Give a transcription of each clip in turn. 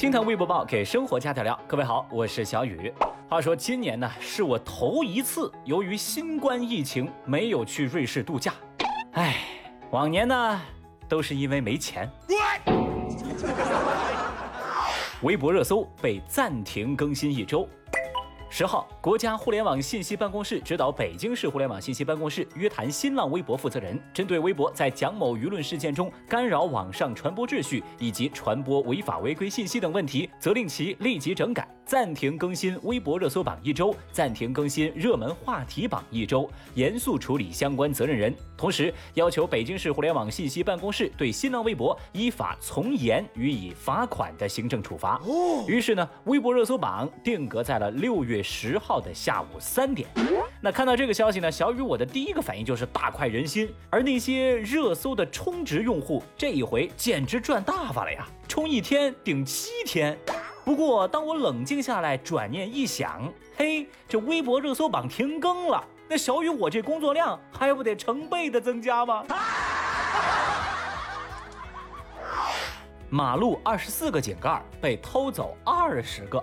听堂微博报，给生活加点料。各位好，我是小雨。话说今年呢，是我头一次由于新冠疫情没有去瑞士度假。唉，往年呢都是因为没钱。微博热搜被暂停更新一周。十号，国家互联网信息办公室指导北京市互联网信息办公室约谈新浪微博负责人，针对微博在蒋某舆论事件中干扰网上传播秩序以及传播违法违规信息等问题，责令其立即整改，暂停更新微博热搜榜一周，暂停更新热门话题榜一周，严肃处理相关责任人。同时，要求北京市互联网信息办公室对新浪微博依法从严予以罚款的行政处罚。于是呢，微博热搜榜定格在了六月。十号的下午三点，那看到这个消息呢，小雨我的第一个反应就是大快人心。而那些热搜的充值用户，这一回简直赚大发了呀，充一天顶七天。不过当我冷静下来，转念一想，嘿，这微博热搜榜停更了，那小雨我这工作量还不得成倍的增加吗？马路二十四个井盖被偷走二十个。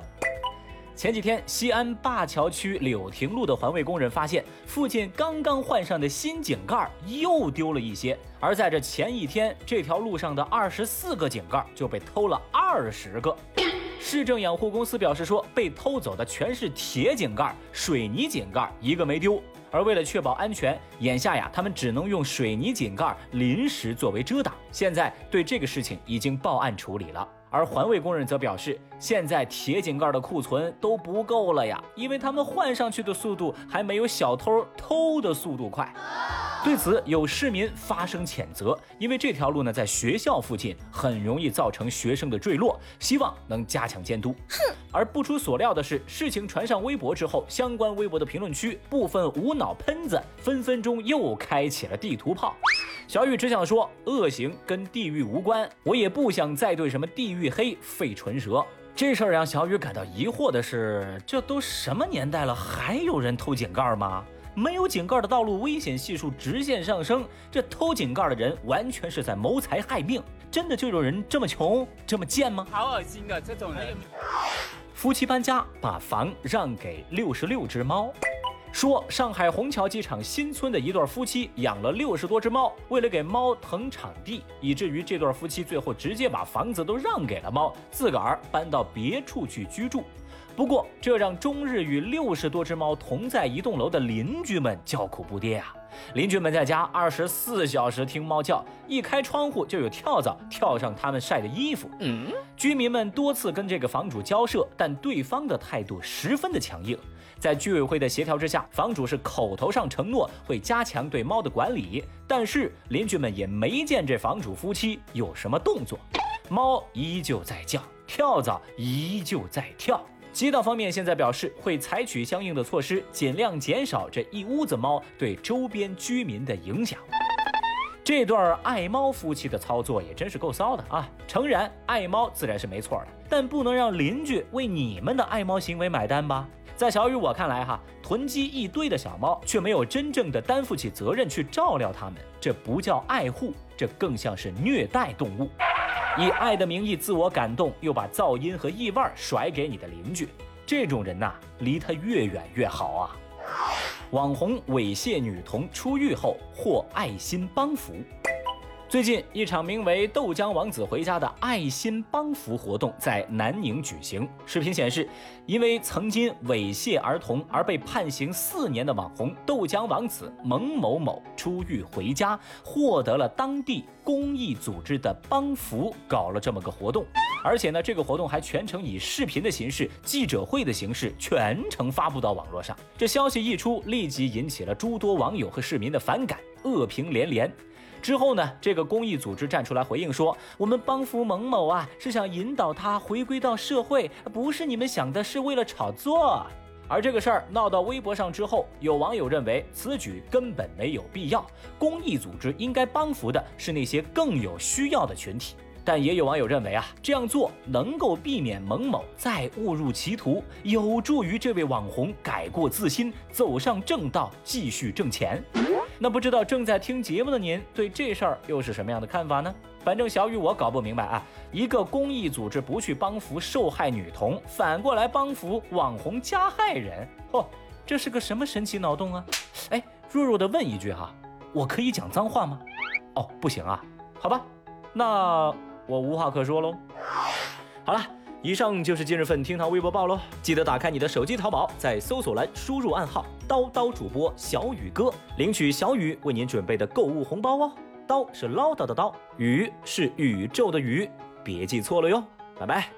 前几天，西安灞桥区柳亭路的环卫工人发现，附近刚刚换上的新井盖又丢了一些。而在这前一天，这条路上的二十四个井盖就被偷了二十个。市政养护公司表示说，被偷走的全是铁井盖，水泥井盖一个没丢。而为了确保安全，眼下呀，他们只能用水泥井盖临时作为遮挡。现在对这个事情已经报案处理了。而环卫工人则表示，现在铁井盖的库存都不够了呀，因为他们换上去的速度还没有小偷偷的速度快。对此，有市民发声谴责，因为这条路呢在学校附近，很容易造成学生的坠落，希望能加强监督。哼！而不出所料的是，事情传上微博之后，相关微博的评论区，部分无脑喷子分分钟又开启了地图炮。小雨只想说，恶行跟地狱无关，我也不想再对什么地狱黑费唇舌。这事儿让小雨感到疑惑的是，这都什么年代了，还有人偷井盖吗？没有井盖的道路危险系数直线上升，这偷井盖的人完全是在谋财害命。真的就有人这么穷，这么贱吗？好恶心啊这种人！夫妻搬家，把房让给六十六只猫。说上海虹桥机场新村的一对夫妻养了六十多只猫，为了给猫腾场地，以至于这对夫妻最后直接把房子都让给了猫，自个儿搬到别处去居住。不过，这让终日与六十多只猫同在一栋楼的邻居们叫苦不迭啊！邻居们在家二十四小时听猫叫，一开窗户就有跳蚤跳上他们晒的衣服。嗯，居民们多次跟这个房主交涉，但对方的态度十分的强硬。在居委会的协调之下，房主是口头上承诺会加强对猫的管理，但是邻居们也没见这房主夫妻有什么动作，猫依旧在叫，跳蚤依旧在跳。街道方面现在表示会采取相应的措施，尽量减少这一屋子猫对周边居民的影响。这对爱猫夫妻的操作也真是够骚的啊！诚然，爱猫自然是没错的，但不能让邻居为你们的爱猫行为买单吧？在小雨我看来，哈，囤积一堆的小猫，却没有真正的担负起责任去照料它们，这不叫爱护，这更像是虐待动物。以爱的名义自我感动，又把噪音和异味甩给你的邻居，这种人呐，离他越远越好啊。网红猥亵女童出狱后获爱心帮扶。最近，一场名为“豆浆王子回家”的爱心帮扶活动在南宁举行。视频显示，因为曾经猥亵儿童而被判刑四年的网红“豆浆王子”蒙某某出狱回家，获得了当地公益组织的帮扶，搞了这么个活动。而且呢，这个活动还全程以视频的形式、记者会的形式全程发布到网络上。这消息一出，立即引起了诸多网友和市民的反感，恶评连连。之后呢，这个公益组织站出来回应说：“我们帮扶蒙某啊，是想引导他回归到社会，不是你们想的是为了炒作。”而这个事儿闹到微博上之后，有网友认为此举根本没有必要，公益组织应该帮扶的是那些更有需要的群体。但也有网友认为啊，这样做能够避免蒙某再误入歧途，有助于这位网红改过自新，走上正道，继续挣钱。那不知道正在听节目的您对这事儿又是什么样的看法呢？反正小雨我搞不明白啊，一个公益组织不去帮扶受害女童，反过来帮扶网红加害人，嚯，这是个什么神奇脑洞啊？哎，弱弱的问一句哈，我可以讲脏话吗？哦，不行啊，好吧，那我无话可说喽。好了。以上就是今日份厅堂微博报喽，记得打开你的手机淘宝，在搜索栏输入暗号“叨叨主播小雨哥”，领取小雨为您准备的购物红包哦。叨是唠叨的叨，雨是宇宙的宇，别记错了哟。拜拜。